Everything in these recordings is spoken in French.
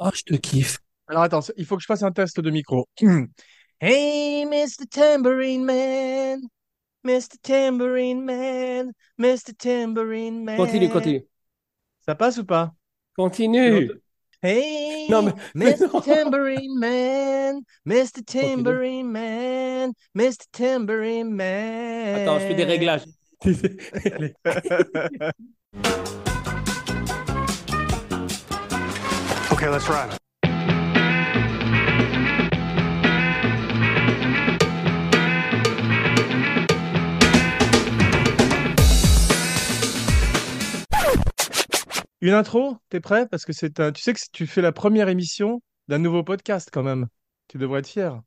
Oh, je te kiffe. Alors attends, il faut que je fasse un test de micro. Hey, Mr. Tambourine Man, Mr. Tambourine Man, Mr. Tambourine Man. Continue, continue. Ça passe ou pas? Continue. Hey, Non, mais- mais Mr. non. Tambourine Man, Mr. Tambourine Man, Mr. Tambourine Man. Attends, je fais des réglages. Okay, let's run. Une intro, t'es prêt? Parce que c'est un... Tu sais que tu fais la première émission d'un nouveau podcast quand même. Tu devrais être fier.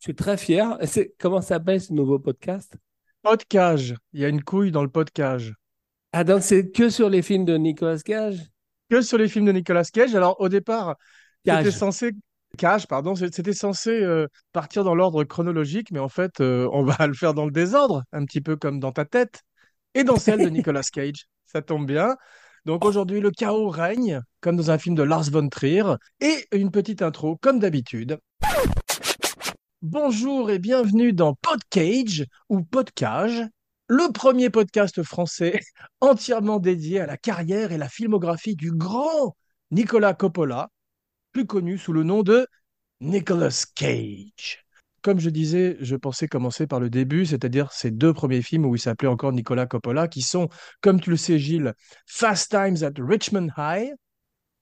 Je suis très fier. C'est- Comment s'appelle ce nouveau podcast? Podcast. Il y a une couille dans le podcast. Ah, donc c'est que sur les films de Nicolas Cage? Que sur les films de Nicolas Cage. Alors au départ, c'était censé... Cage, pardon. C'était censé euh, partir dans l'ordre chronologique, mais en fait, euh, on va le faire dans le désordre, un petit peu comme dans ta tête et dans celle de Nicolas Cage. Ça tombe bien. Donc aujourd'hui, le chaos règne, comme dans un film de Lars von Trier, et une petite intro, comme d'habitude. Bonjour et bienvenue dans Podcage ou Podcage, le premier podcast français entièrement dédié à la carrière et la filmographie du grand Nicolas Coppola, plus connu sous le nom de Nicolas Cage. Comme je disais, je pensais commencer par le début, c'est-à-dire ces deux premiers films où il s'appelait encore Nicolas Coppola, qui sont, comme tu le sais Gilles, Fast Times at Richmond High,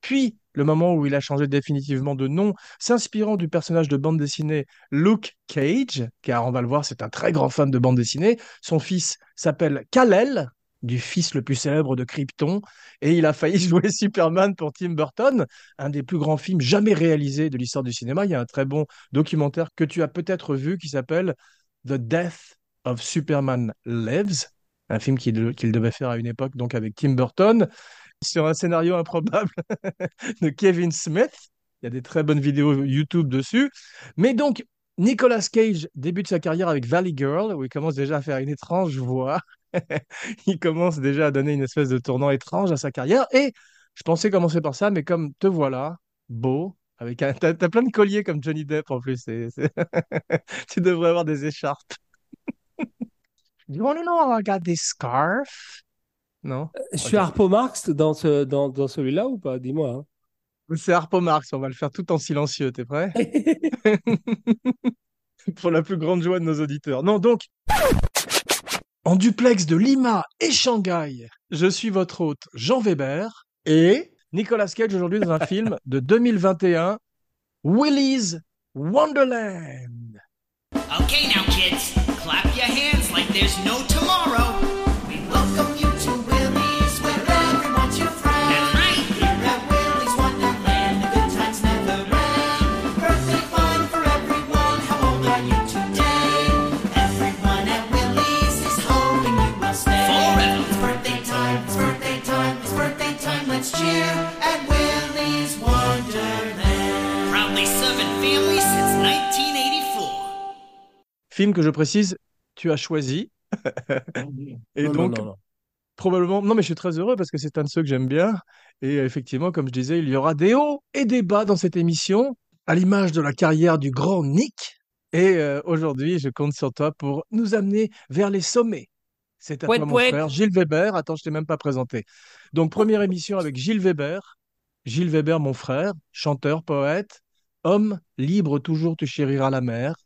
puis le moment où il a changé définitivement de nom, s'inspirant du personnage de bande dessinée Luke Cage, car on va le voir, c'est un très grand fan de bande dessinée. Son fils s'appelle Kal-El, du fils le plus célèbre de Krypton, et il a failli jouer Superman pour Tim Burton, un des plus grands films jamais réalisés de l'histoire du cinéma. Il y a un très bon documentaire que tu as peut-être vu qui s'appelle The Death of Superman Lives, un film qu'il devait faire à une époque donc avec Tim Burton, sur un scénario improbable de Kevin Smith. Il y a des très bonnes vidéos YouTube dessus. Mais donc, Nicolas Cage débute sa carrière avec Valley Girl, où il commence déjà à faire une étrange voix. il commence déjà à donner une espèce de tournant étrange à sa carrière. Et je pensais commencer par ça, mais comme te voilà, beau, avec un... T'as, plein de colliers comme Johnny Depp en plus. tu devrais avoir des écharpes. You want to know how I got this scarf? Non? Je suis Harpo Marx dans, ce, dans, dans celui-là ou pas? Dis-moi. hein. C'est Harpo Marx, on va le faire tout en silencieux, t'es prêt? Pour la plus grande joie de nos auditeurs. Non, donc, en duplex de Lima et Shanghai, je suis votre hôte Jean Weber et Nicolas Cage aujourd'hui dans un film de 2021, Willy's Wonderland. Okay, now, kids, clap your hands like there's no tomorrow. Film que je précise, tu as choisi. Et Non, non, donc, non, non. probablement, non mais je suis très heureux parce que c'est un de ceux que j'aime bien. Et effectivement, comme je disais, il y aura des hauts et des bas dans cette émission, à l'image de la carrière du grand Nick. Et euh, aujourd'hui, je compte sur toi pour nous amener vers les sommets. C'est à Pouet, toi, mon frère, Gilles Weber. Attends, je t'ai même pas présenté. Donc, première émission avec Gilles Weber. Gilles Weber, mon frère, chanteur, poète, homme libre, toujours tu chériras la mer.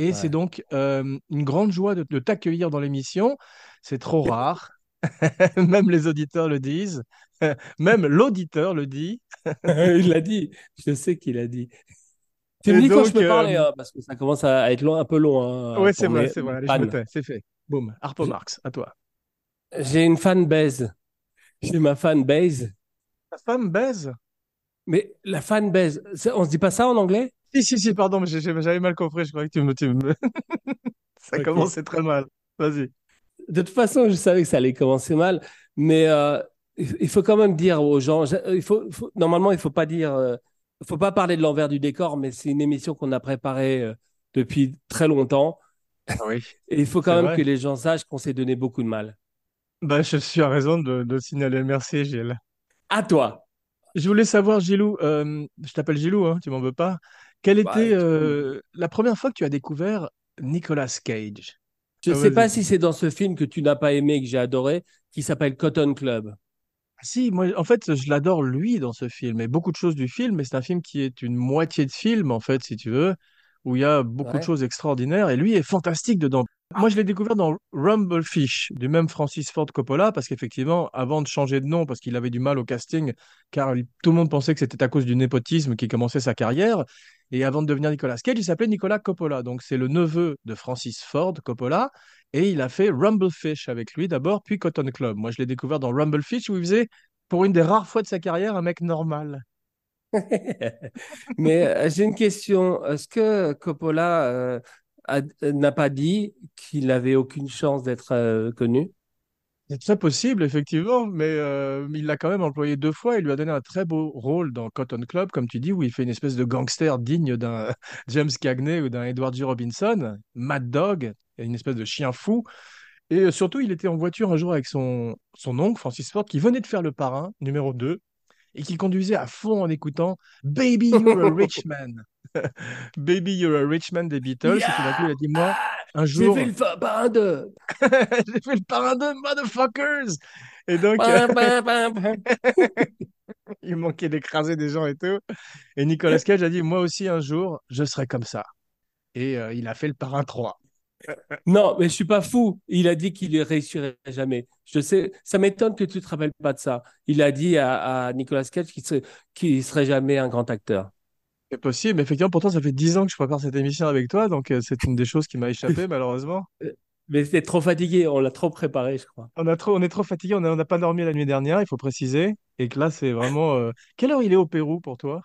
Et Ouais. c'est donc euh, une grande joie de, de t'accueillir dans l'émission. C'est trop rare. Même les auditeurs le disent. Même l'auditeur le dit. Il l'a dit. Je sais qu'il a dit. Tu Et me dis quand je peux euh, parler, hein, parce que ça commence à être long, un peu long. hein, pour c'est vrai, c'est vrai. C'est fait. Boum. Harpo Marx, à toi. J'ai une fan base. J'ai ma fan base. Ta femme baise? Mais la fan base, c'est- on se dit pas ça en anglais? Si, si, si, pardon, mais j'avais mal compris. Je croyais que tu me. tu me- Ça Ok. commençait très mal. Vas-y. De toute façon, je savais que ça allait commencer mal, mais euh, il faut quand même dire aux gens, il faut, normalement, il faut pas dire, euh, faut pas parler de l'envers du décor, mais c'est une émission qu'on a préparée euh, depuis très longtemps, Ah oui. et il faut quand même vrai. que les gens sachent qu'on s'est donné beaucoup de mal. Bah, je suis à raison de, de le signaler. Merci, Gilles. À toi. Je voulais savoir, Gilou, euh, je t'appelle Gilou, hein, tu m'en veux pas. Quelle Bah, était euh, la première fois que tu as découvert Nicolas Cage? Je Ah, sais pas si c'est dans ce film que tu n'as pas aimé, que j'ai adoré, qui s'appelle Cotton Club. Si, moi, en fait, je l'adore lui dans ce film et beaucoup de choses du film, mais c'est un film qui est une moitié de film, en fait, si tu veux, où il y a beaucoup de choses extraordinaires et lui est fantastique dedans. Moi, je l'ai découvert dans Rumblefish, du même Francis Ford Coppola, parce qu'effectivement, avant de changer de nom, parce qu'il avait du mal au casting, car tout le monde pensait que c'était à cause du népotisme qu'il commençait sa carrière, et avant de devenir Nicolas Cage, il s'appelait Nicolas Coppola, donc c'est le neveu de Francis Ford Coppola, et il a fait Rumblefish avec lui d'abord, puis Cotton Club. Moi, je l'ai découvert dans Rumblefish, où il faisait, pour une des rares fois de sa carrière, un mec normal. Mais euh, j'ai une question. Est-ce que Coppola euh, n'a pas dit qu'il avait aucune chance d'être euh, connu? C'est très possible, effectivement, mais euh, il l'a quand même employé deux fois. Il lui a donné un très beau rôle dans Cotton Club, comme tu dis, où il fait une espèce de gangster digne d'un James Cagney ou d'un Edward G. Robinson, Mad Dog, une espèce de chien fou. Et euh, surtout, il était en voiture un jour avec son, son oncle, Francis Ford, qui venait de faire le parrain, numéro 2, et qui conduisait à fond en écoutant Baby, You're a Rich Man. Baby, You're a Rich Man des Beatles. Et tout d'un coup, il a dit Moi, un J'ai jour, fait le parrain de. j'ai fait le parrain de motherfuckers. Et donc, il manquait d'écraser des gens et tout. Et Nicolas Cage a dit Moi aussi, un jour, je serai comme ça. Et euh, il a fait le parrain 3. Non, mais je suis pas fou. Il a dit qu'il ne réussirait jamais. Je sais, ça m'étonne que tu te rappelles pas de ça. Il a dit à, à Nicolas Cage qu'il serait, qu'il serait jamais un grand acteur. C'est possible, mais effectivement, pourtant, ça fait 10 ans que je prépare cette émission avec toi, donc euh, c'est une des choses qui m'a échappé, malheureusement. Mais c'était trop fatigué. On l'a trop préparé, je crois. On, a trop, on est trop fatigué, on n'a pas dormi la nuit dernière, il faut préciser. Et que là, c'est vraiment. euh, Quelle heure il est au Pérou pour toi?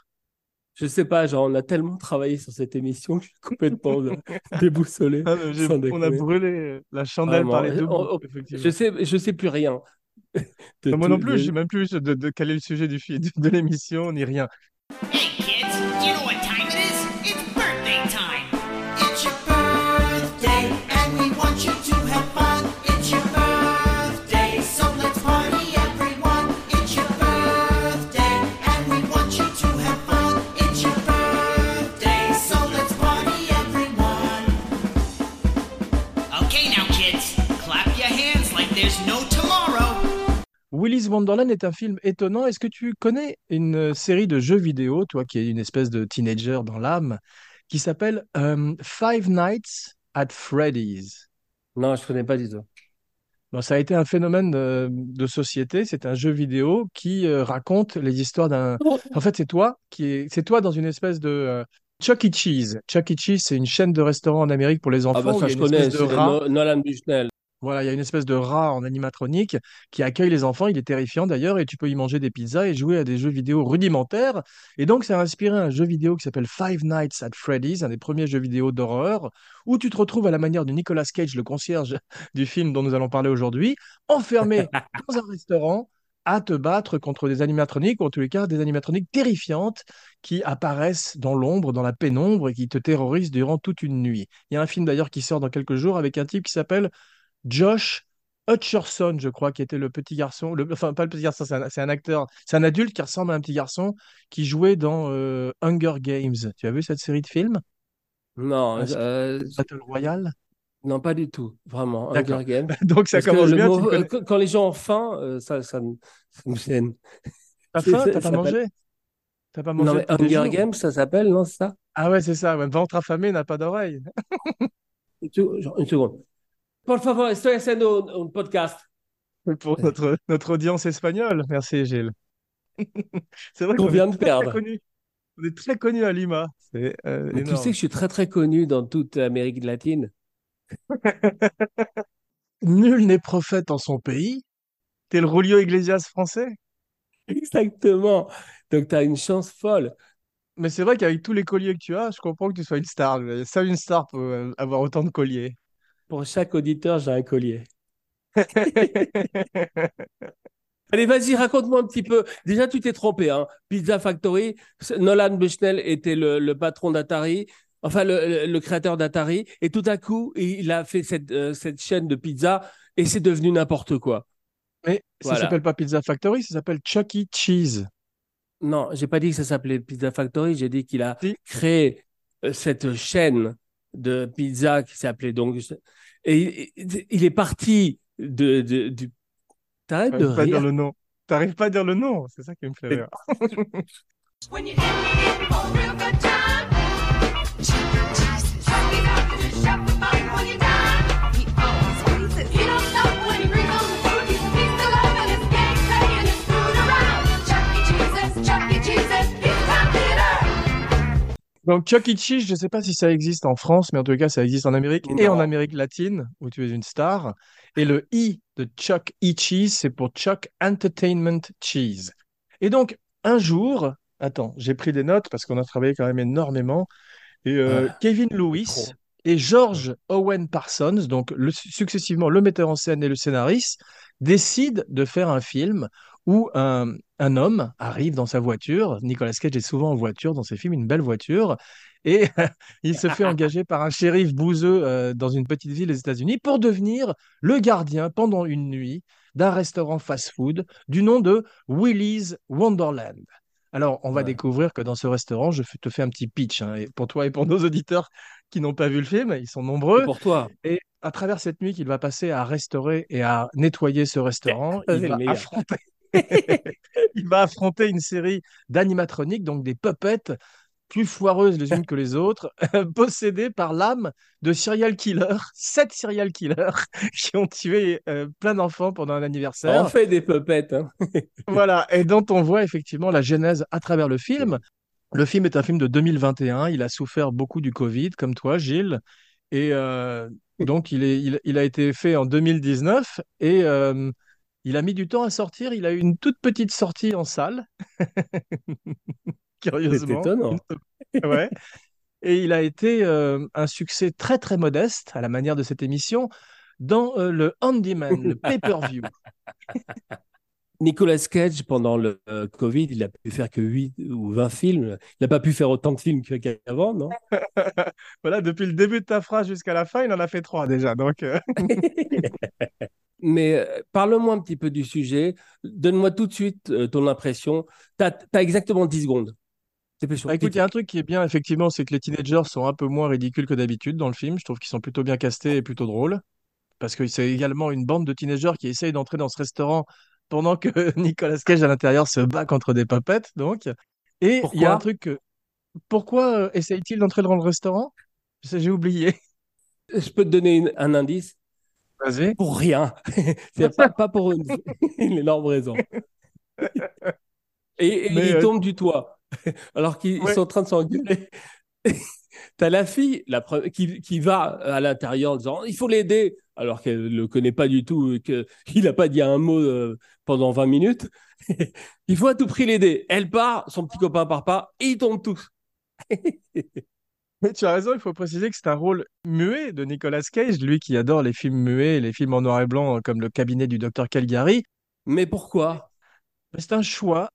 Je sais pas, genre, on a tellement travaillé sur cette émission que je suis complètement euh, déboussolé. Ah, On a brûlé euh, la chandelle par les deux On-. Je sais, je sais plus rien. moi non plus, je sais même plus de, de quel est le sujet du de, de l'émission, ni rien. Willy's Wonderland est un film étonnant. Est-ce que tu connais une euh, série de jeux vidéo, toi qui es une espèce de teenager dans l'âme, qui s'appelle euh, Five Nights at Freddy's? Non, je connais pas du tout. Bon, ça a été un phénomène de, de société. C'est un jeu vidéo qui euh, raconte les histoires d'un. En fait, c'est toi qui est, c'est toi dans une espèce de euh, Chuck E. Cheese. Chuck E. Cheese, c'est une chaîne de restaurants en Amérique pour les enfants. Ah bah ça je connais, de rat. Nolan Bushnell. Voilà, il y a une espèce de rat en animatronique qui accueille les enfants. Il est terrifiant d'ailleurs et tu peux y manger des pizzas et jouer à des jeux vidéo rudimentaires. Et donc, ça a inspiré un jeu vidéo qui s'appelle Five Nights at Freddy's, un des premiers jeux vidéo d'horreur, où tu te retrouves à la manière de Nicolas Cage, le concierge du film dont nous allons parler aujourd'hui, enfermé dans un restaurant à te battre contre des animatroniques, ou en tous les cas des animatroniques terrifiantes qui apparaissent dans l'ombre, dans la pénombre et qui te terrorisent durant toute une nuit. Il y a un film d'ailleurs qui sort dans quelques jours avec un type qui s'appelle Josh Hutcherson, je crois, qui était le petit garçon, le, enfin pas le petit garçon, c'est un, acteur, c'est un adulte qui ressemble à un petit garçon qui jouait dans euh, Hunger Games. Tu as vu cette série de films? Non, c'est- euh, Battle Royale? non, pas du tout. Vraiment. Hunger Games. Donc ça Parce commence le bien. mot- tu connais- euh, quand les gens ont faim, ça, ça, me- ça me gêne. T'as faim? T'as pas mangé? T'as pas mangé Non, mais Hunger? Games, ça s'appelle, non, c'est ça? Ah ouais, c'est ça. Ouais. Ventre affamé n'a pas d'oreille. Une seconde. Por favor, estoy haciendo un, un podcast. Pour notre, notre audience espagnole. Merci, Gilles. C'est vrai Qu'on vient de perdre. On est très connus à Lima. C'est euh, Mais tu sais que je suis très, très connu dans toute Amérique latine. Nul n'est prophète en son pays. T'es le Julio Iglesias français? Exactement. Donc, tu as une chance folle. Mais c'est vrai qu'avec tous les colliers que tu as, je comprends que tu sois une star. Seule une star peut avoir autant de colliers. Pour chaque auditeur, j'ai un collier. Allez, vas-y, raconte-moi un petit peu. Déjà, tu t'es trompé. Hein. Pizza Factory, Nolan Bushnell était le, le patron d'Atari, enfin le, créateur d'Atari, et tout à coup, il a fait cette, euh, cette chaîne de pizza et c'est devenu n'importe quoi. Mais ça Voilà. s'appelle pas Pizza Factory, ça s'appelle Chuck E. Cheese. Non, j'ai pas dit que ça s'appelait Pizza Factory, j'ai dit qu'il a Si. créé euh, cette chaîne de pizza qui s'appelait donc. Et il, est parti de, de-. T'arrêtes de T'arrives pas à dire rire. le nom. T'arrives pas à dire le nom, c'est ça qui me fait rire. Donc Chuck E. Cheese, je sais pas si ça existe en France, mais en tout cas ça existe en Amérique et en. Amérique latine, où tu es une star. Et le I de Chuck E. Cheese, c'est pour Chuck Entertainment Cheese. Et donc, un jour, attends, j'ai pris des notes parce qu'on a travaillé quand même énormément. Et euh, Kevin Lewis trop. et George Owen Parsons, donc le- successivement le metteur en scène et le scénariste, décident de faire un film où un, un homme arrive dans sa voiture. Nicolas Cage est souvent en voiture dans ses films, une belle voiture. Et il se fait engager par un shérif bouseux euh, dans une petite ville des États-Unis pour devenir le gardien pendant une nuit d'un restaurant fast-food du nom de Willy's Wonderland. Alors, on va Ouais. découvrir que dans ce restaurant, je te fais un petit pitch hein, et pour toi et pour nos auditeurs qui n'ont pas vu le film, ils sont nombreux. pour toi. Et à travers cette nuit qu'il va passer à restaurer et à nettoyer ce restaurant, Ça, il va affronter, il va affronter une série d'animatroniques, donc des puppets plus foireuses les unes que les autres, possédées par l'âme de serial killers, sept serial killers qui ont tué euh, plein d'enfants pendant un anniversaire. On fait des puppets. Hein. Voilà, et dont on voit effectivement la genèse à travers le film. Le film est un film de 2021. Il a souffert beaucoup du Covid, comme toi, Gilles. Et euh, donc, il, est, il, il a été fait en 2019 et euh, il a mis du temps à sortir. Il a eu une toute petite sortie en salle, C'est curieusement. étonnant. Ouais. Et il a été euh, un succès très, très modeste, à la manière de cette émission, dans euh, le on-demand, le pay-per-view. Nicolas Cage, pendant le euh, Covid, il a pu faire que 8 ou 20 films. Il n'a pas pu faire autant de films qu'avant, non? Voilà, depuis le début de ta phrase jusqu'à la fin, il en a fait trois déjà. Donc, euh, Mais euh, parle-moi un petit peu du sujet. Donne-moi tout de suite euh, ton impression. Tu as, exactement 10 secondes. Bah, écoute, il y a un truc qui est bien, effectivement, c'est que les teenagers sont un peu moins ridicules que d'habitude dans le film. Je trouve qu'ils sont plutôt bien castés et plutôt drôles. Parce que c'est également une bande de teenagers qui essayent d'entrer dans ce restaurant pendant que Nicolas Cage à l'intérieur se bat contre des puppets, donc. Et il y a un truc que... Pourquoi euh, essaye-t-il d'entrer dans le restaurant? J'ai oublié. Je peux te donner une- un indice Vas-y. Pour rien. C'est pas, pas pour une, une énorme raison. Et, et Mais, il euh, tombe du toit, alors qu'ils ils Ouais. sont en train de s'engueuler. T'as la fille la pre- qui, qui va à l'intérieur en disant il faut l'aider, alors qu'elle ne le connaît pas du tout, et qu'il n'a pas dit un mot euh, pendant 20 minutes. il faut à tout prix l'aider. Elle part, son petit copain part pas, et ils tombent tous. Mais tu as raison, il faut préciser que c'est un rôle muet de Nicolas Cage, lui qui adore les films muets, les films en noir et blanc, euh, comme Le cabinet du docteur Caligari. Mais pourquoi? C'est un choix.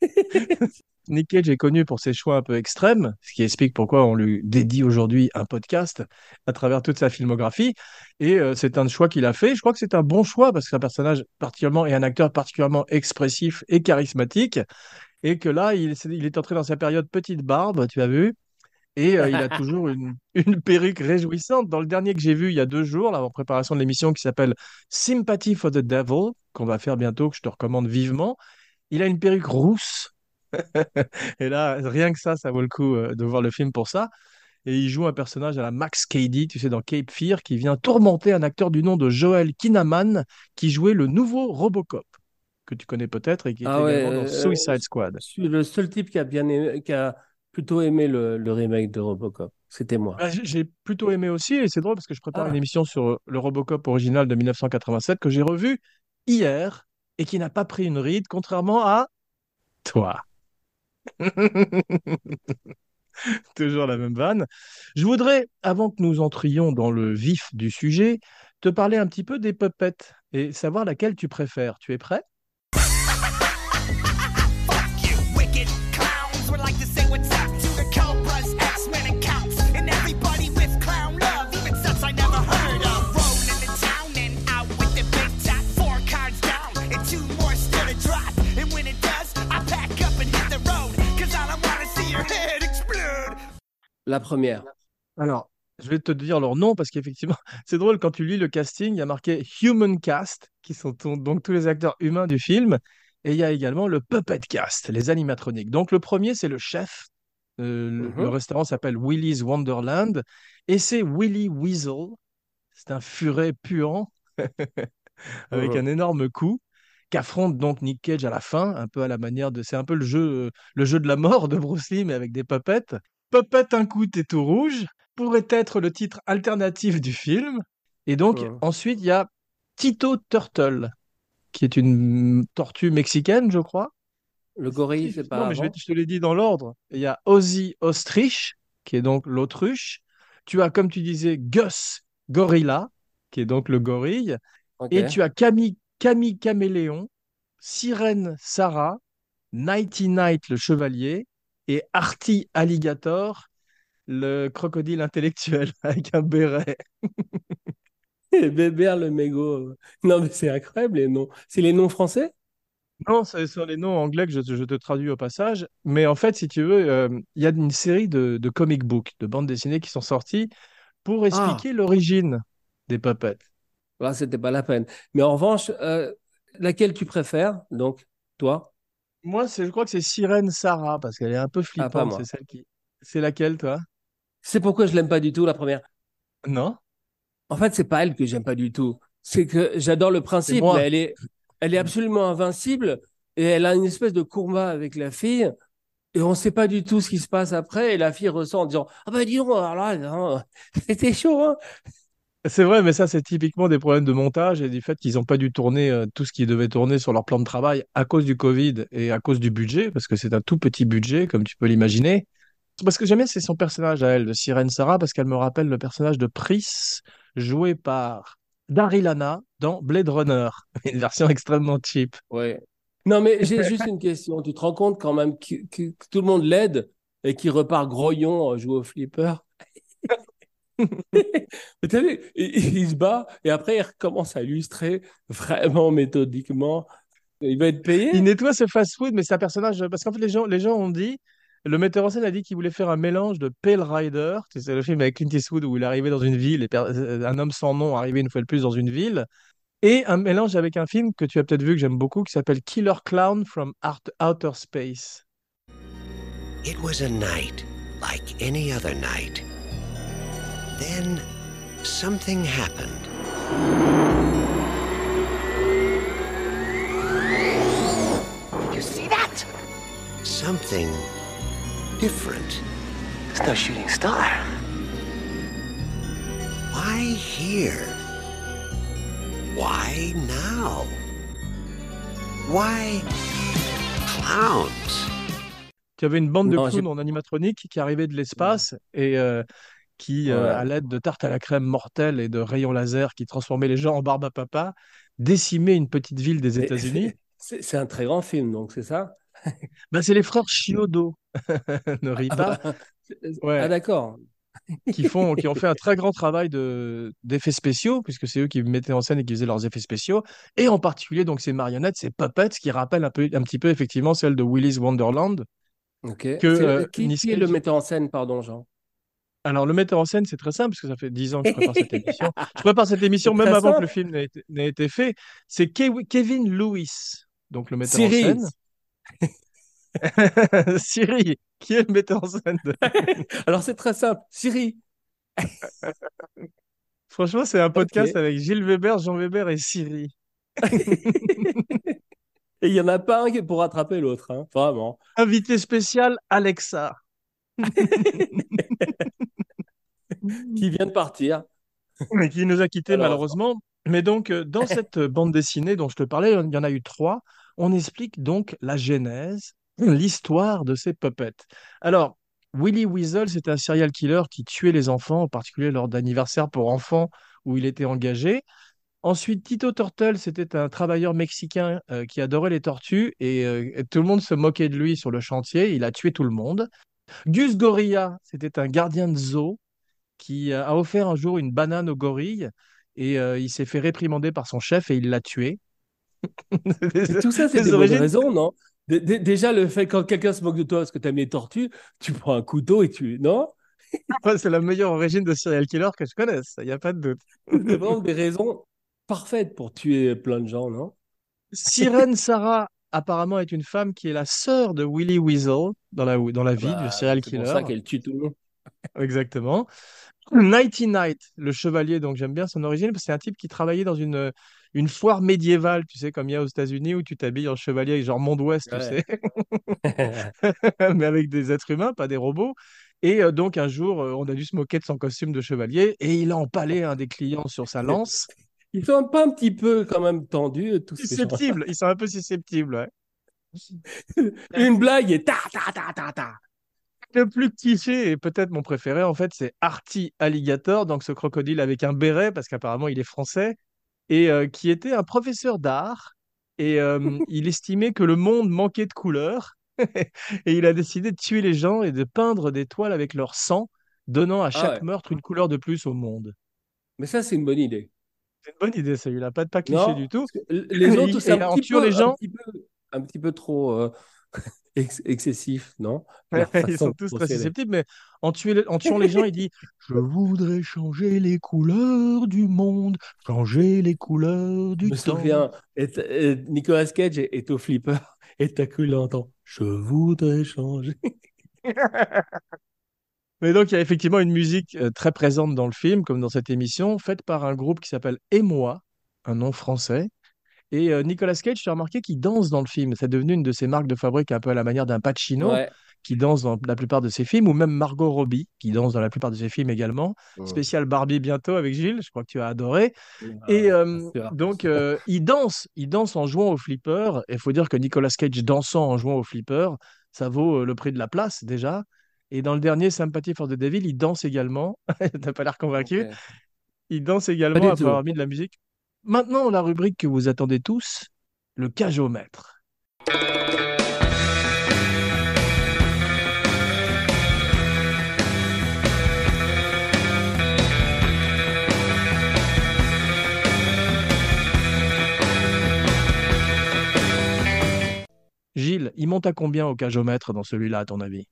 Nick Cage est connu pour ses choix un peu extrêmes, ce qui explique pourquoi on lui dédie aujourd'hui un podcast à travers toute sa filmographie. Et euh, c'est un choix qu'il a fait. Je crois que c'est un bon choix parce que c'est un personnage particulièrement et un acteur particulièrement expressif et charismatique. Et que là, il, il est entré dans sa période petite barbe, tu as vu. Et euh, il a toujours une, une perruque réjouissante. Dans le dernier que j'ai vu il y a deux jours, là, en préparation de l'émission qui s'appelle Sympathy for the Devil, qu'on va faire bientôt, que je te recommande vivement, il a une perruque rousse. Et là, rien que ça, ça vaut le coup euh, de voir le film pour ça. Et il joue un personnage à la Max Cady, tu sais, dans Cape Fear, qui vient tourmenter un acteur du nom de Joel Kinnaman, qui jouait le nouveau Robocop, que tu connais peut-être et qui était Ah ouais, également dans euh, Suicide Squad. Je suis le seul type qui a bien aimé- qui a plutôt aimé le, le remake de Robocop. C'était moi. Bah, j'ai- plutôt aimé aussi, et c'est drôle parce que je prépare Ah. une émission sur le Robocop original de 1987 que j'ai revu hier et qui n'a pas pris une ride, contrairement à toi. Toujours la même vanne. Je voudrais, avant que nous entrions dans le vif du sujet, te parler un petit peu des puppets et savoir laquelle tu préfères. Tu es prêt? La première. Alors, je vais te dire leur nom parce qu'effectivement, c'est drôle quand tu lis le casting, il y a marqué Human Cast, qui sont donc tous les acteurs humains du film, et il y a également le Puppet Cast, les animatroniques. Donc le premier, c'est le chef. Euh, le, Mhm. le restaurant s'appelle Willy's Wonderland, et c'est Willy Weasel. C'est un furet puant avec Mhm. un énorme cou qu'affronte donc Nick Cage à la fin, un peu à la manière de, c'est un peu le jeu, euh, le jeu de la mort de Bruce Lee, mais avec des puppets. Puppet un coup, t'es tout rouge pourrait être le titre alternatif du film. Et donc Mhm. ensuite il y a Tito Turtle, qui est une tortue mexicaine, je crois. Le gorille, c'est pas Non, mais je, vais- avant. je te l'ai dit dans l'ordre. Il y a Ozzy Ostrich, qui est donc l'autruche. Tu as, comme tu disais, Gus Gorilla, qui est donc le gorille. Et tu as Camille, Camille Caméléon, Sirène Sarah, Nighty Night le chevalier et Artie Alligator, le crocodile intellectuel avec un béret. Et Bébert le mégot. Non, mais c'est incroyable les noms. C'est les noms français? Non, ce sont les noms anglais que je, te je te traduis au passage. Mais en fait, si tu veux, euh, il y a une série de, de comic books, de bandes dessinées qui sont sorties pour expliquer l'origine des puppets. Là, c'était pas la peine. Mais en revanche, euh, laquelle tu préfères, donc, toi? Moi, je crois que c'est Sirène Sarah, parce qu'elle est un peu Ah, flippante. C'est celle qui. C'est laquelle, toi? C'est pourquoi je l'aime pas du tout, la première. Non? En fait, c'est pas elle que j'aime pas du tout. C'est que j'adore le principe, mais elle est, elle est absolument invincible et elle a une espèce de combat avec la fille et on sait pas du tout ce qui se passe après et la fille ressent en disant Ah bah dis donc, alors là, non, c'était chaud, hein. C'est vrai, mais ça, c'est typiquement des problèmes de montage et du fait qu'ils n'ont pas dû tourner euh, tout ce qui devait tourner sur leur plan de travail à cause du Covid et à cause du budget, parce que c'est un tout petit budget, comme tu peux l'imaginer. Parce que j'aime bien, c'est son personnage à elle, de Sirène Sarah, parce qu'elle me rappelle le personnage de Pris, joué par Daryl Hannah dans Blade Runner, une version extrêmement cheap. Ouais. Non, mais j'ai juste une question. Tu te rends compte quand même que, que- que tout le monde l'aide et qu'il repart groyon à jouer au flipper? Mais t'as vu, il, il se bat et après il recommence à illustrer vraiment méthodiquement. Il va être payé? Il nettoie ce fast-food, mais c'est un personnage. Parce qu'en fait, les gens, les gens ont dit. Le metteur en scène a dit qu'il voulait faire un mélange de Pale Rider, tu sais, le film avec Clint Eastwood où il arrivait dans une ville, et euh, un homme sans nom arrivait une fois de plus dans une ville, et un mélange avec un film que tu as peut-être vu que j'aime beaucoup qui s'appelle Killer Clown from Art- Outer Space. It was a night like any other night. Then something happened. You see that? Something different. It's no shooting star. Why here? Why now? Why clowns? Tu avais une bande de Non, clowns en animatronique qui arrivait de l'espace et euh, qui, euh, à l'aide de tartes à la crème mortelles et de rayons laser qui transformaient les gens en barbe à papa, décimaient une petite ville des États-Unis. C'est un très grand film, donc c'est ça? Ben, c'est les frères Chiodo, ne ris Ah, pas, bah, Ouais. ah, d'accord. qui font, qui ont fait un très grand travail de, d'effets spéciaux, puisque c'est eux qui mettaient en scène et qui faisaient leurs effets spéciaux, et en particulier donc ces marionnettes, ces puppets, qui rappellent un peu, un petit peu effectivement celles de Willy's Wonderland. Que, C'est- euh, qui, Nick qui est le metteur en scène, pardon, Jean? Alors le metteur en scène, c'est très simple, parce que ça fait dix ans que je prépare cette émission. Je prépare cette émission même avant que le film n'ait été, fait. C'est Ke- Kevin Lewis, donc le metteur Siri. en scène. Siri, qui est le metteur en scène de- Alors c'est très simple. Siri. Franchement, c'est un podcast avec Gilles Weber, Jean Weber et Siri. Et il n'y en a pas un qui pour rattraper l'autre, hein, vraiment. Invité spécial, Alexa. Qui vient de partir. mais qui nous a quittés Malheureusement. malheureusement. Mais donc, euh, dans cette bande dessinée dont je te parlais, il y en a eu trois. On explique donc la genèse, l'histoire de ces puppets. Alors, Willy Weasel, c'est un serial killer qui tuait les enfants, en particulier lors d'anniversaires pour enfants où il était engagé. Ensuite, Tito Turtle, c'était un travailleur mexicain euh, qui adorait les tortues et, euh, et tout le monde se moquait de lui sur le chantier. Il a tué tout le monde. Gus Gorilla, c'était un gardien de zoo qui euh, a offert un jour une banane au gorille et euh, il s'est fait réprimander par son chef et il l'a tué. Et tout ça, c'est des origines- raisons, non? Dé- dé- Déjà, le fait quand quelqu'un se moque de toi parce que tu aimes les tortues, tu prends un couteau et tu. Non? Ouais, c'est la meilleure origine de serial killer que je connaisse, il n'y a pas de doute. C'est vraiment des raisons parfaites pour tuer plein de gens, non? Sirène Sarah, apparemment, est une femme qui est la sœur de Willy Weasel dans la, dans la vie Bah, du serial c'est pour killer. ça qu'elle tue tout le monde. Exactement. Nighty Night, le chevalier, donc j'aime bien son origine, parce que c'est un type qui travaillait dans une, une foire médiévale, tu sais, comme il y a aux États-Unis, où tu t'habilles en chevalier, genre monde ouest, tu sais, mais avec des êtres humains, pas des robots. Et euh, donc un jour, euh, on a dû se moquer de son costume de chevalier, et il a empalé un des clients sur sa lance. Ils sont pas un petit peu quand même tendus, tous ces gens. Susceptibles, ils sont un peu susceptibles, ouais. Une blague et ta ta ta ta ta. Le plus cliché et peut-être mon préféré, en fait, c'est Artie Alligator, donc ce crocodile avec un béret, parce qu'apparemment il est français, et euh, qui était un professeur d'art. Et euh, il estimait que le monde manquait de couleurs. et il a décidé de tuer les gens et de peindre des toiles avec leur sang, donnant à chaque ouais. meurtre une couleur de plus au monde. Mais ça, c'est une bonne idée. C'est une bonne idée, celui-là, pas de pas cliché Non, du tout. les autres, c'est un petit peu, les gens- un petit peu, un petit peu trop euh, ex- excessif, non? Ouais, Ils sont tous très susceptibles, mais en, tuer- en tuant les gens, il dit Je voudrais changer les couleurs du monde, changer les couleurs Je du me temps. souviens, et et Nicolas Cage est, est au flipper et t'as cru l'entendre. Je voudrais changer. Mais donc, il y a effectivement une musique euh, très présente dans le film, comme dans cette émission, faite par un groupe qui s'appelle Émoi, un nom français. Et euh, Nicolas Cage, tu as remarqué qu'il danse dans le film. C'est devenu une de ses marques de fabrique, un peu à la manière d'un Pacino, Ouais. qui danse dans la plupart de ses films, ou même Margot Robbie, qui danse dans la plupart de ses films également. Spécial Barbie bientôt avec Gilles, je crois que tu as adoré. Et euh, donc, euh, il danse, il danse en jouant au flipper. Et il faut dire que Nicolas Cage dansant en jouant au flipper, ça vaut le prix de la place déjà. Et dans le dernier Sympathy for the Devil, il danse également. T'as pas l'air convaincu. Il danse également après tout. avoir mis de la musique. Maintenant, la rubrique que vous attendez tous, le cagomètre. Gilles, il monte à combien au cagomètre dans celui-là, à ton avis?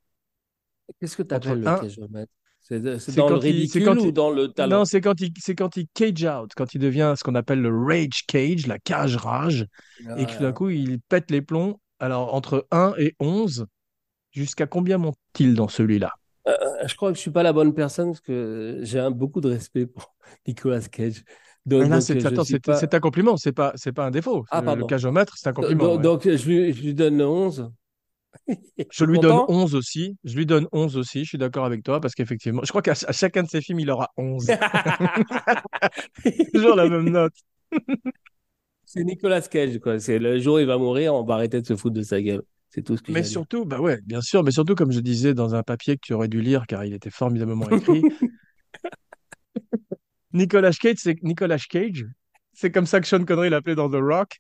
Qu'est-ce que tu appelles le un- cagomètre? C'est dans le quand il- ridicule quand ou il- dans le talent? Non, c'est quand il, quand il cage out, quand il devient ce qu'on appelle le rage cage, la cage rage, et que tout d'un Ouais. coup, il pète les plombs. Alors, entre 1 et 11, jusqu'à combien monte-t-il dans celui-là? Euh, je crois que je suis pas la bonne personne parce que j'ai beaucoup de respect pour Nicolas Cage. Donc, là, donc, c'est, pas... un compliment, c'est pas, pas un défaut. Ah, le, le c'est un compliment. Donc, ouais. donc, je, lui, je lui donne 11. Je lui donne content 11 aussi. Je lui donne 11 aussi. Je suis d'accord avec toi parce qu'effectivement, je crois qu'à chacun de ses films, il aura 11. Toujours la même note. C'est Nicolas Cage, quoi. C'est le jour où il va mourir, on va arrêter de se foutre de sa gueule. C'est tout ce que Mais surtout, bah ouais, bien sûr, mais surtout, comme je disais dans un papier que tu aurais dû lire car il était formidablement écrit, Nicolas Cage, c'est Nicolas Cage, c'est comme ça que Sean Connery l'appelait dans The Rock,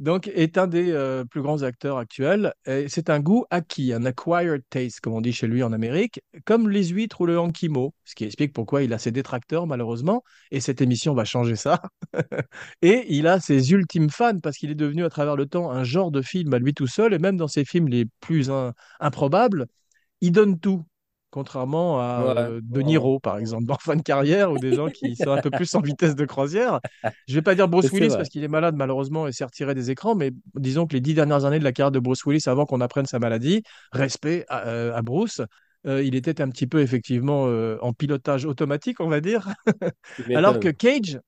donc est un des euh, plus grands acteurs actuels. C'est un goût acquis, un acquired taste, comme on dit chez lui en Amérique, comme les huîtres ou le ankimo, ce qui explique pourquoi il a ses détracteurs malheureusement, et cette émission va changer ça. Et il a ses ultimes fans parce qu'il est devenu à travers le temps un genre de film à lui tout seul, et même dans ses films les plus improbables, il donne tout. Contrairement à Ouais. euh, De Niro, par exemple, dans Fin de carrière, ou des gens qui sont un peu plus en vitesse de croisière. Je vais pas dire Bruce Willis vrai. parce qu'il est malade malheureusement et s'est retiré des écrans, mais disons que les dix dernières années de la carrière de Bruce Willis, avant qu'on apprenne sa maladie, respect à, euh, à Bruce, euh, il était un petit peu effectivement en pilotage automatique, on va dire. Alors que. Cage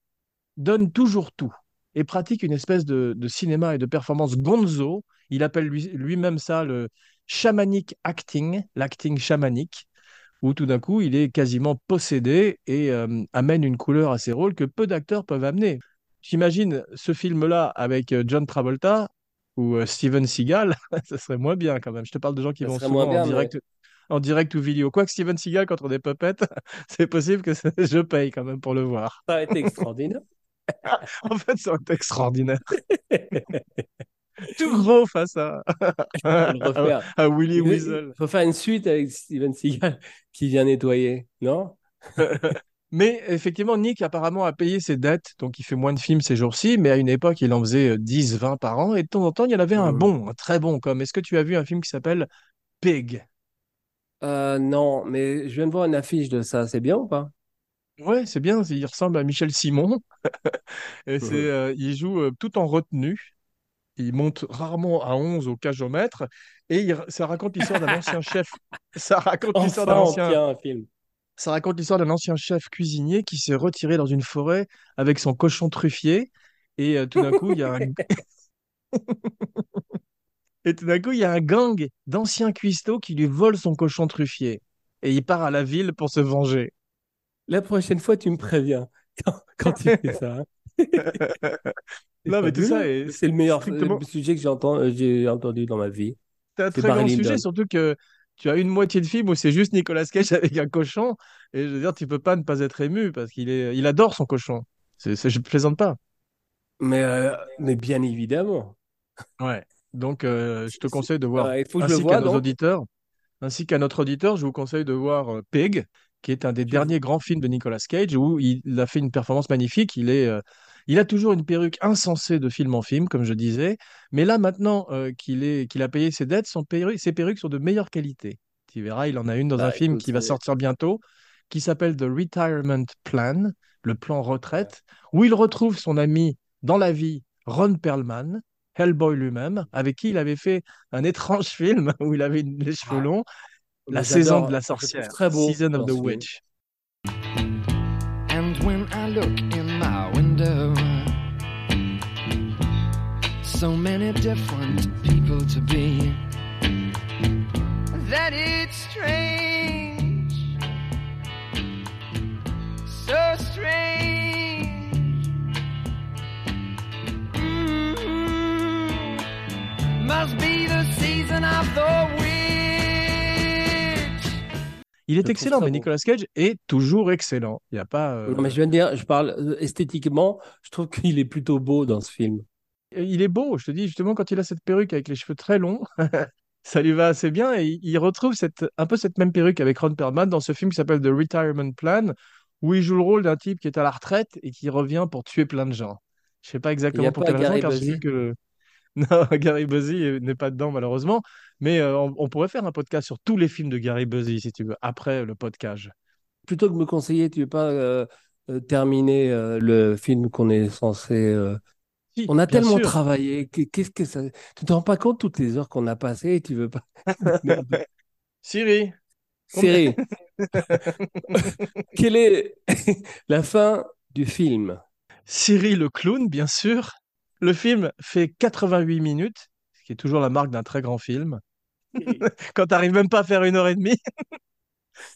donne toujours tout et pratique une espèce de, de cinéma et de performance gonzo. Il appelle lui- lui-même ça le shamanic acting, l'acting chamanique, où tout d'un coup il est quasiment possédé et euh, amène une couleur à ses rôles que peu d'acteurs peuvent amener. J'imagine ce film-là avec euh, John Travolta ou euh, Steven Seagal, ça serait moins bien quand même. Je te parle de gens qui Ça vont souvent bien, en direct, en direct ou vidéo. Quoique Steven Seagal contre des puppets, c'est possible que ça- je paye quand même pour le voir. Ça a été extraordinaire. En fait, c'est extraordinaire. Tout gros face à, refaire. à Willy Il Weasel. faut faire une suite avec Steven Seagal qui vient nettoyer, non? Mais effectivement, Nick apparemment a payé ses dettes, donc il fait moins de films ces jours-ci, mais à une époque, il en faisait euh, 10, 20 par an, et de temps en temps, il y en avait un Mhm. bon, un très bon, comme est-ce que tu as vu un film qui s'appelle Pig? Euh, non, mais je viens de voir une affiche de ça. C'est bien ou pas? Ouais, c'est bien, il ressemble à Michel Simon. Et c'est, Mhm. euh, il joue euh, tout en retenue. Il monte rarement à 11 au cagomètre. Et il- ça raconte l'histoire d'un ancien chef. Ça raconte l'histoire d'un ancien, tient un film. ça raconte l'histoire d'un ancien chef cuisinier qui s'est retiré dans une forêt avec son cochon truffier. Et euh, tout d'un coup, il y a un... Et tout d'un coup, il y a un gang d'anciens cuistots qui lui volent son cochon truffier. Et il part à la ville pour se venger. La prochaine fois, tu me préviens quand, quand tu fais ça. hein. C'est Non, mais tout ça est C'est le meilleur strictement- euh, sujet que j'ai entendu, j'ai entendu dans ma vie. C'est un très grand sujet, surtout que tu as une moitié de film où c'est juste Nicolas Cage avec un cochon. Et je veux dire, tu peux pas ne pas être ému parce qu'il est... il adore son cochon. C'est, je plaisante pas. Mais, euh, mais bien évidemment. Ouais. Donc, euh, je te conseille de voir, Ouais, il faut que je le ainsi qu'à nos donc. auditeurs, ainsi qu'à notre auditeur, je vous conseille de voir euh, Pig, qui est un des derniers grands films de Nicolas Cage où il a fait une performance magnifique. Il est, euh, il a toujours une perruque insensée de film en film, comme je disais. Mais là, maintenant euh, qu'il est, qu'il a payé ses dettes, son perru- ses perruques sont de meilleure qualité. Tu verras, il en a une dans un Bah, film écoute, qui va sortir bientôt, qui s'appelle The Retirement Plan, le plan retraite, où il retrouve son ami dans la vie, Ron Perlman, Hellboy lui-même, avec qui il avait fait un étrange film où il avait les cheveux Ah. longs, La saison de la sorcière, Très beau Season of the film. Witch. And when I look so many different people to be, that it's strange, so strange. Mhm. Must be the season of the witch. Il est excellent, mais. Nicolas Cage est toujours excellent. Il y a pas, euh, Non, mais je viens de dire, je parle esthétiquement, je trouve qu'il est plutôt beau dans ce film. Il est beau, je te dis, justement, quand il a cette perruque avec les cheveux très longs, ça lui va assez bien. Et il- retrouve cette, un peu cette même perruque avec Ron Perlman dans ce film qui s'appelle The Retirement Plan, où il joue le rôle d'un type qui est à la retraite et qui revient pour tuer plein de gens. Je sais pas exactement pour quelle raison, Gary car vu que... Non, Gary euh, n'est pas dedans, malheureusement. Mais euh, on, on pourrait faire un podcast sur tous les films de Gary Busey, si tu veux, après le podcast. Plutôt que me conseiller, tu veux pas euh, euh, terminer euh, le film qu'on est censé. Si, On a tellement sûr. travaillé. que- Qu'est-ce que ça. Tu te rends pas compte toutes les heures qu'on a passées et tu veux pas. Siri, Siri, quelle est la fin du film? Cyril le clown, bien sûr. Le film fait 88 minutes, ce qui est toujours la marque d'un très grand film. Quand tu n'arrives même pas à faire une heure et demie,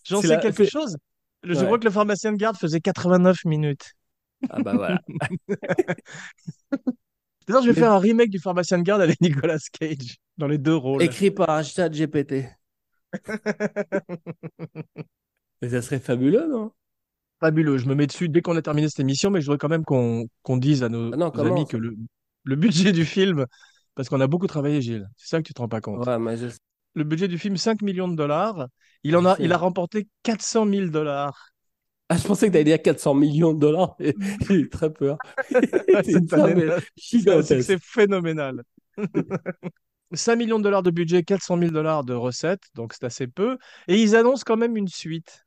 j'en sais la- quelque chose. Je Ouais. crois que le pharmacien de garde faisait 89 minutes. Ah bah voilà. D'ailleurs, je vais Mais- faire un remake du pharmacien de garde avec Nicolas Cage dans les deux rôles. Écrit par ChatGPT. Mais ça serait fabuleux, non? Fabuleux. Je me mets dessus dès qu'on a terminé cette émission, mais je voudrais quand même qu'on qu'on dise à nos Ah non, amis que le, le budget du film, parce qu'on a beaucoup travaillé, Gilles, c'est ça que tu te rends pas compte. Ouais, mais je- Le budget du film, 5 millions de dollars. Il, en a, il a remporté 400 000 dollars. Ah, je pensais que tu allais dire 400 millions de dollars. et J'ai eu très peur. C'est phénoménal. 5 millions de dollars de budget, 400 000 dollars de recettes, donc c'est assez peu. Et ils annoncent quand même une suite.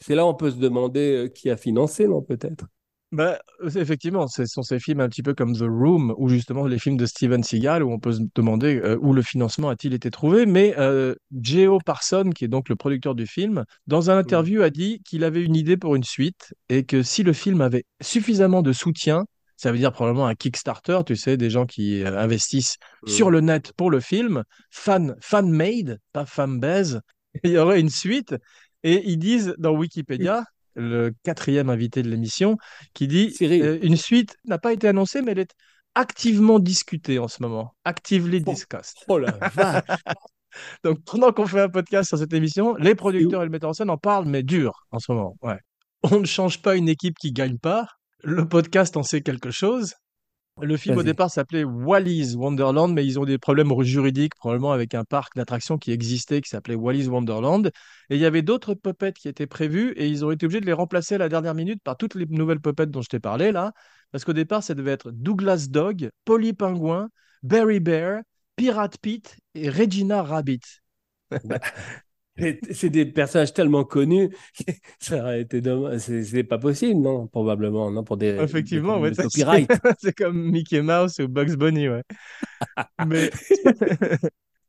C'est là où on peut se demander euh, qui a financé, non, peut-être? Bah, effectivement, ce sont ces films un petit peu comme The Room, ou justement les films de Steven Seagal, où on peut se demander euh, où le financement a-t-il été trouvé. Mais euh, Geo Parson, qui est donc le producteur du film, dans un interview a dit qu'il avait une idée pour une suite et que si le film avait suffisamment de soutien, ça veut dire probablement un Kickstarter, tu sais, des gens qui euh, investissent sur le net pour le film, fan, fan-made, pas fan-baise, il y aurait une suite. Et ils disent dans Wikipédia, le quatrième invité de l'émission, qui dit euh, une suite n'a pas été annoncée, mais elle est activement discutée en ce moment. Actively Oh. discussed. Oh. Donc pendant qu'on fait un podcast sur cette émission, les producteurs et le metteur en scène en parlent, mais dur en ce moment. Ouais. On ne change pas une équipe qui gagne pas. Le podcast en sait quelque chose. Le film au départ s'appelait Wally's Wonderland, mais ils ont des problèmes juridiques, probablement avec un parc d'attractions qui existait, qui s'appelait Wally's Wonderland. Et il y avait d'autres puppets qui étaient prévus, et ils ont été obligés de les remplacer à la dernière minute par toutes les nouvelles puppets dont je t'ai parlé là. Parce qu'au départ, ça devait être Douglas Dog, Polly Pingouin, Barry Bear, Pirate Pete et Regina Rabbit. C'est des personnages tellement connus, ça aurait été. C'est pas possible, non? Probablement, non Pour des, Effectivement, des ouais, problèmes de c'est- comme Mickey Mouse ou Bugs Bunny, ouais. Mais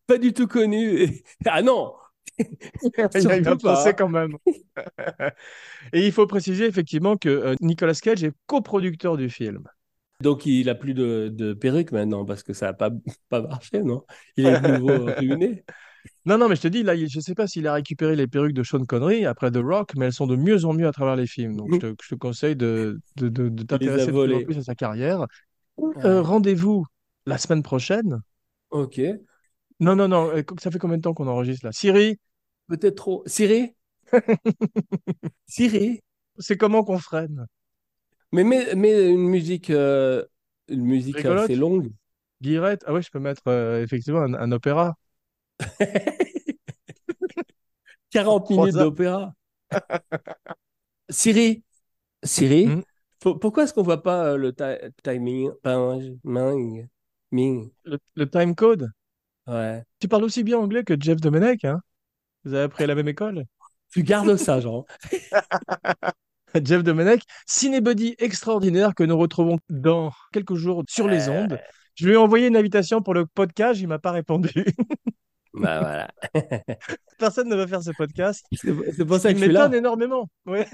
Pas du tout connus. Et- Ah non un pas. procès quand même. Et il faut préciser effectivement que euh, Nicolas Cage est coproducteur du film. Donc il a plus de, de perruque maintenant parce que ça n'a pas, pas marché, non? Il est de nouveau ruiné. Non, non, mais je te dis, là, il- je sais pas s'il a récupéré les perruques de Sean Connery après The Rock, mais elles sont de mieux en mieux à travers les films. Donc, je te, je te conseille de, de, de, de t'intéresser de plus en volées. plus à sa carrière. Euh, Rendez-vous la semaine prochaine. Ok. Non, non, non, euh, ça fait combien de temps qu'on enregistre là? Siri, Peut-être trop. Siri? Siri? C'est comment qu'on freine? Mais mets, mets une musique, euh, une musique Rigolote? assez longue. Guirette? Ah ouais, je peux mettre euh, effectivement un, un opéra. 40 Trois minutes d'opéra. Siri Siri Hmm? Pour- Pourquoi est-ce qu'on voit pas euh, le ti- timing ming, ming? Le, le time code? Ouais. Tu parles aussi bien anglais que Jeff Domenech, hein? Vous avez appris à la même école? Tu gardes ça, Jean. Jeff Domenech, cinébody extraordinaire que nous retrouvons dans quelques jours sur les ondes. Je lui ai envoyé une invitation pour le podcast, il m'a pas répondu. bah voilà. Personne ne va faire ce podcast. C'est pour ça que je suis là. m'étonne énormément. Ouais.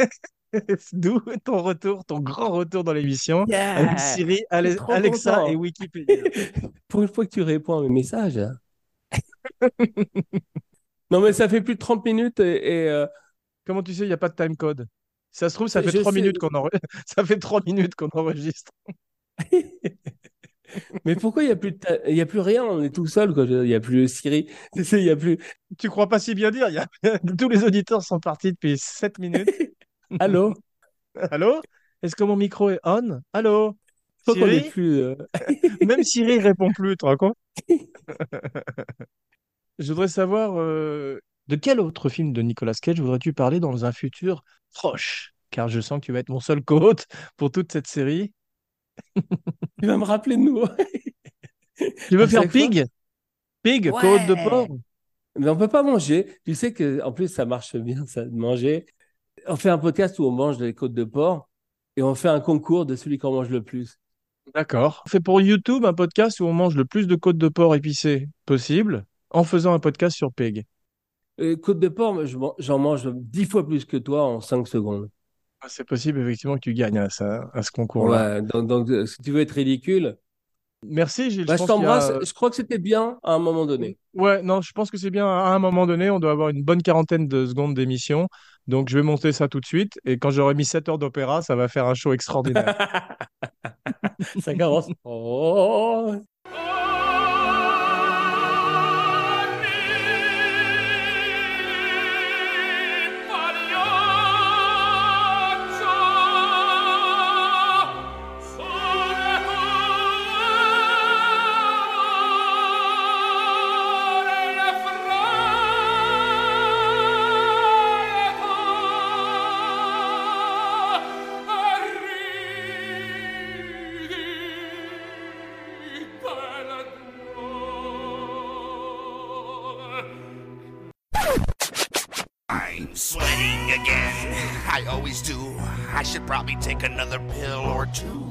D'où ton retour, ton grand retour dans l'émission Yeah. avec Siri, Ale- Alexa content. et Wikipédia. Pour une fois que tu réponds à mes messages. hein. non, mais ça fait plus de 30 minutes et, et, euh, Comment tu sais, il n'y a pas de time code? Si ça se trouve, ça fait Je trois sais. minutes qu'on enre- ça fait trois minutes qu'on enregistre. Mais pourquoi il y a plus de ta- il y a plus rien? On est tout seul quoi. Il y a plus Siri. Il y a plus. Tu crois pas si bien dire, il y a... tous les auditeurs sont partis depuis 7 minutes. Allô? Allô? Est-ce que mon micro est on? Allô? Est Siri? plus euh, Même Siri répond plus, rends compte? Je voudrais savoir euh, de quel autre film de Nicolas Cage voudrais-tu parler dans un futur proche? Car je sens que tu vas être mon seul co-hôte pour toute cette série. Tu vas me rappeler de nous. Tu veux À faire Pig? Pig, Ouais. co-hôte de porc? Mais on peut pas manger. Tu sais que en plus ça marche bien ça de manger. On fait un podcast où on mange des côtes de porc et on fait un concours de celui qui en mange le plus. D'accord. On fait pour YouTube un podcast où on mange le plus de côtes de porc épicées possible en faisant un podcast sur Pig. Et côtes de porc, j'en mange dix fois plus que toi en 5 secondes. Ah, C'est possible effectivement que tu gagnes à, ça, à ce concours-là. Ouais, donc, donc euh, si tu veux être ridicule, Merci Gilles. bah, je a- t'embrasse. Je crois que c'était bien à un moment donné. Ouais, non, je pense que c'est bien. À un moment donné, on doit avoir une bonne quarantaine de secondes d'émission. Donc, je vais monter ça tout de suite. Et quand j'aurai mis 7 heures d'opéra, ça va faire un show extraordinaire. ça commence. Oh. Should probably take another pill or two.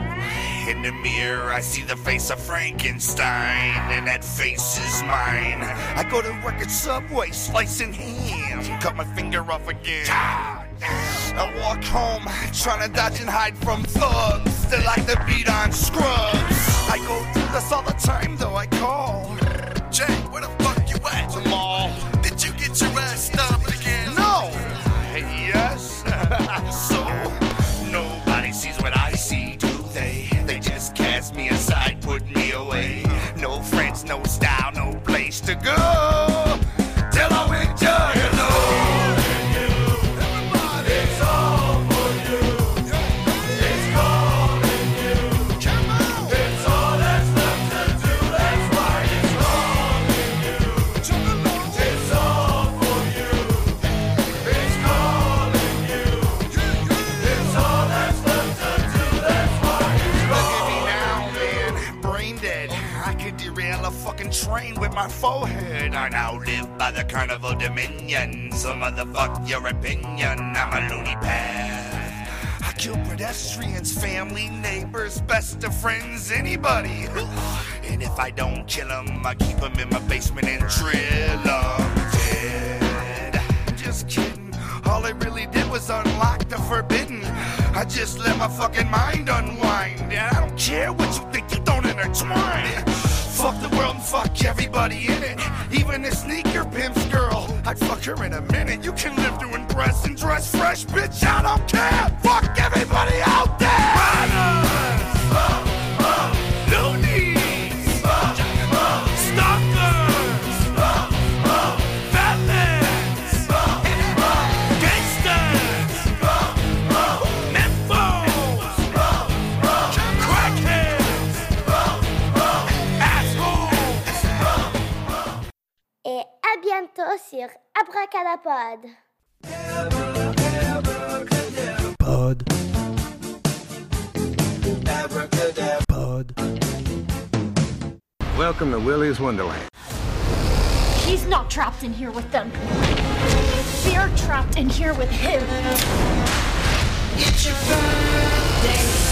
In the mirror, I see the face of Frankenstein, and that face is mine. I go to work at Subway, slicing ham. Cut my finger off again. I walk home, trying to dodge and hide from thugs that like to beat on scrubs. I go through this all the time, though I call. Jay, where the dominion. So motherfuck your opinion. I'm a loony path. I kill pedestrians, family, neighbors, best of friends, anybody. And if I don't kill them, I keep them in my basement and drill them dead. Just kidding. All I really did was unlock the forbidden. I just let my fucking mind unwind. And I don't care what you think, you don't intertwine. Fuck the world and fuck everybody in it. Even a sneaker pimp's girl. I'd fuck her in a minute. You can live to impress and dress fresh, bitch. I don't care. Fuck everybody out there. Riders. À bientôt sur Abracadapod. Pod. Pod. Welcome to Willie's Wonderland. He's not trapped in here with them. They're trapped in here with him. It's your birthday